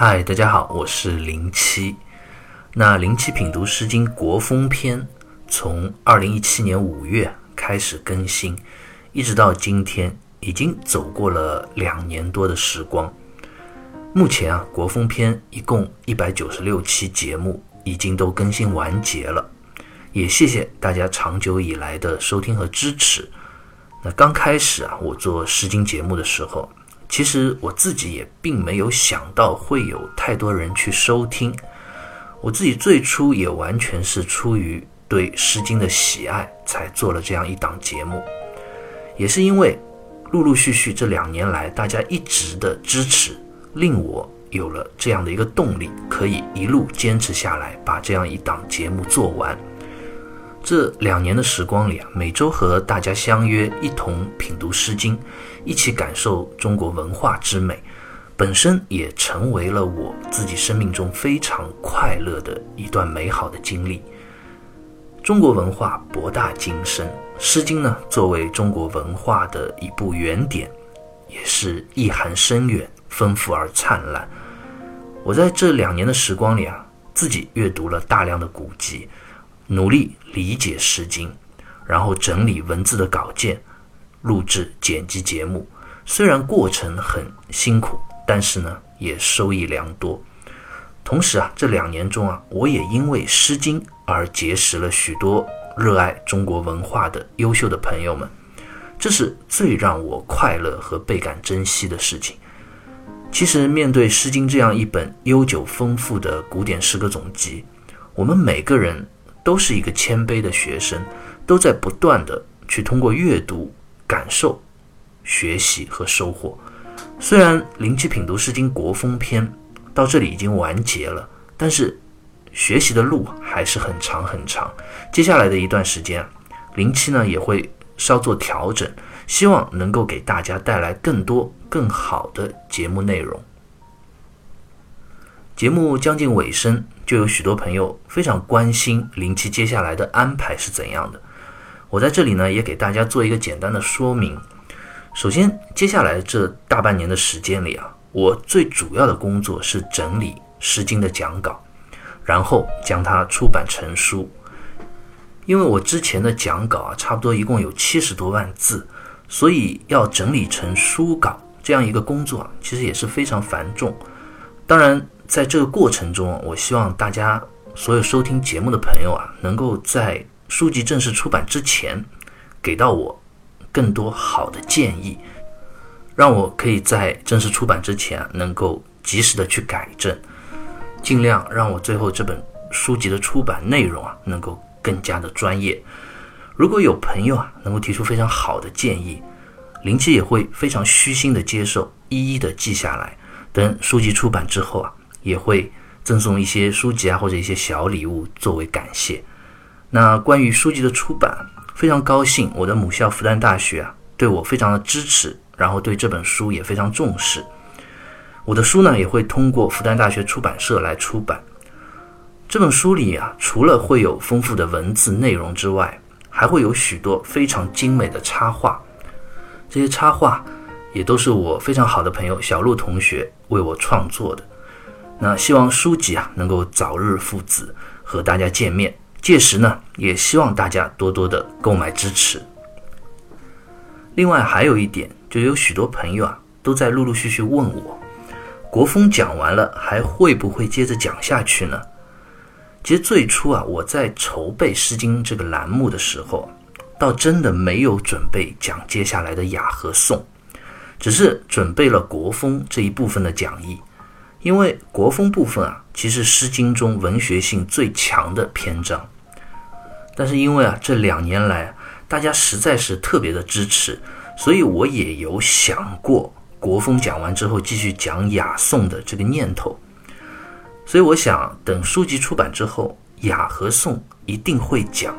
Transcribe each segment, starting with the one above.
嗨，大家好，我是零七。那零七品读《诗经·国风篇》从二零一七年五月开始更新，一直到今天，已经走过了两年多的时光。目前啊，《国风篇》一共一百九十六期节目已经都更新完结了，也谢谢大家长久以来的收听和支持。那刚开始啊，我做《诗经》节目的时候。其实我自己也并没有想到会有太多人去收听，我自己最初也完全是出于对《诗经》的喜爱才做了这样一档节目，也是因为陆陆续续这两年来大家一直的支持，令我有了这样的一个动力，可以一路坚持下来，把这样一档节目做完。这两年的时光里啊，每周和大家相约，一同品读《诗经》，一起感受中国文化之美，本身也成为了我自己生命中非常快乐的一段美好的经历。中国文化博大精深，《诗经》呢，作为中国文化的一部原典，也是意涵深远、丰富而灿烂。我在这两年的时光里啊，自己阅读了大量的古籍。努力理解《诗经》，然后整理文字的稿件，录制剪辑节目。虽然过程很辛苦，但是呢，也收益良多。同时啊，这两年中啊，我也因为《诗经》而结识了许多热爱中国文化的优秀的朋友们，这是最让我快乐和倍感珍惜的事情。其实，面对《诗经》这样一本悠久丰富的古典诗歌总集，我们每个人。都是一个谦卑的学生，都在不断的去通过阅读、感受、学习和收获。虽然《灵气品读诗经·国风篇》到这里已经完结了，但是学习的路还是很长很长。接下来的一段时间，灵七呢也会稍作调整，希望能够给大家带来更多更好的节目内容。节目将近尾声。就有许多朋友非常关心零七接下来的安排是怎样的。我在这里呢，也给大家做一个简单的说明。首先，接下来这大半年的时间里啊，我最主要的工作是整理《诗经》的讲稿，然后将它出版成书。因为我之前的讲稿啊，差不多一共有七十多万字，所以要整理成书稿这样一个工作啊，其实也是非常繁重。当然。在这个过程中，我希望大家所有收听节目的朋友啊，能够在书籍正式出版之前，给到我更多好的建议，让我可以在正式出版之前能够及时的去改正，尽量让我最后这本书籍的出版内容啊，能够更加的专业。如果有朋友啊，能够提出非常好的建议，林七也会非常虚心的接受，一一的记下来。等书籍出版之后啊。也会赠送一些书籍啊，或者一些小礼物作为感谢。那关于书籍的出版，非常高兴，我的母校复旦大学啊，对我非常的支持，然后对这本书也非常重视。我的书呢，也会通过复旦大学出版社来出版。这本书里啊，除了会有丰富的文字内容之外，还会有许多非常精美的插画。这些插画也都是我非常好的朋友小鹿同学为我创作的。那希望书籍啊能够早日父子和大家见面，届时呢也希望大家多多的购买支持。另外还有一点，就有许多朋友啊都在陆陆续续问我，国风讲完了还会不会接着讲下去呢？其实最初啊我在筹备《诗经》这个栏目的时候，倒真的没有准备讲接下来的雅和颂，只是准备了国风这一部分的讲义。因为国风部分啊，其实《诗经》中文学性最强的篇章，但是因为啊这两年来大家实在是特别的支持，所以我也有想过国风讲完之后继续讲雅颂的这个念头。所以我想等书籍出版之后，雅和颂一定会讲，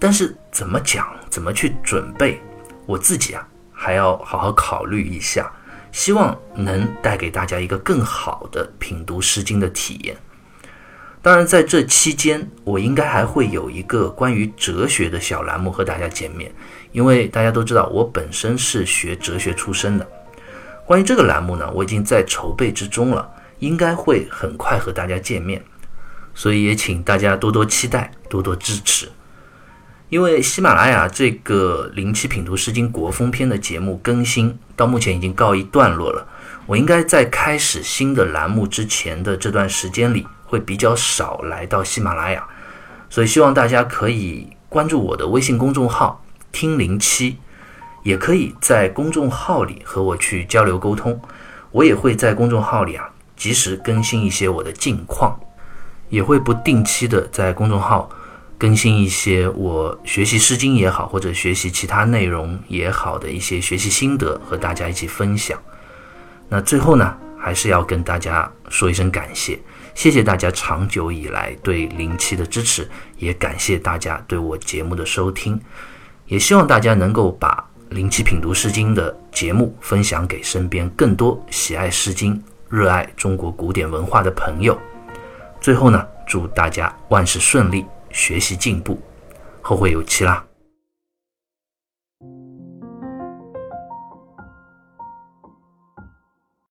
但是怎么讲，怎么去准备，我自己啊还要好好考虑一下。希望能带给大家一个更好的品读《诗经》的体验。当然，在这期间，我应该还会有一个关于哲学的小栏目和大家见面，因为大家都知道我本身是学哲学出身的。关于这个栏目呢，我已经在筹备之中了，应该会很快和大家见面，所以也请大家多多期待，多多支持。因为喜马拉雅这个《灵气品读诗经国风篇》的节目更新到目前已经告一段落了，我应该在开始新的栏目之前的这段时间里会比较少来到喜马拉雅，所以希望大家可以关注我的微信公众号“听灵七”，也可以在公众号里和我去交流沟通。我也会在公众号里啊及时更新一些我的近况，也会不定期的在公众号。更新一些我学习《诗经》也好，或者学习其他内容也好的一些学习心得，和大家一起分享。那最后呢，还是要跟大家说一声感谢，谢谢大家长久以来对灵气的支持，也感谢大家对我节目的收听，也希望大家能够把《灵气品读诗经》的节目分享给身边更多喜爱《诗经》、热爱中国古典文化的朋友。最后呢，祝大家万事顺利。学习进步，后会有期啦。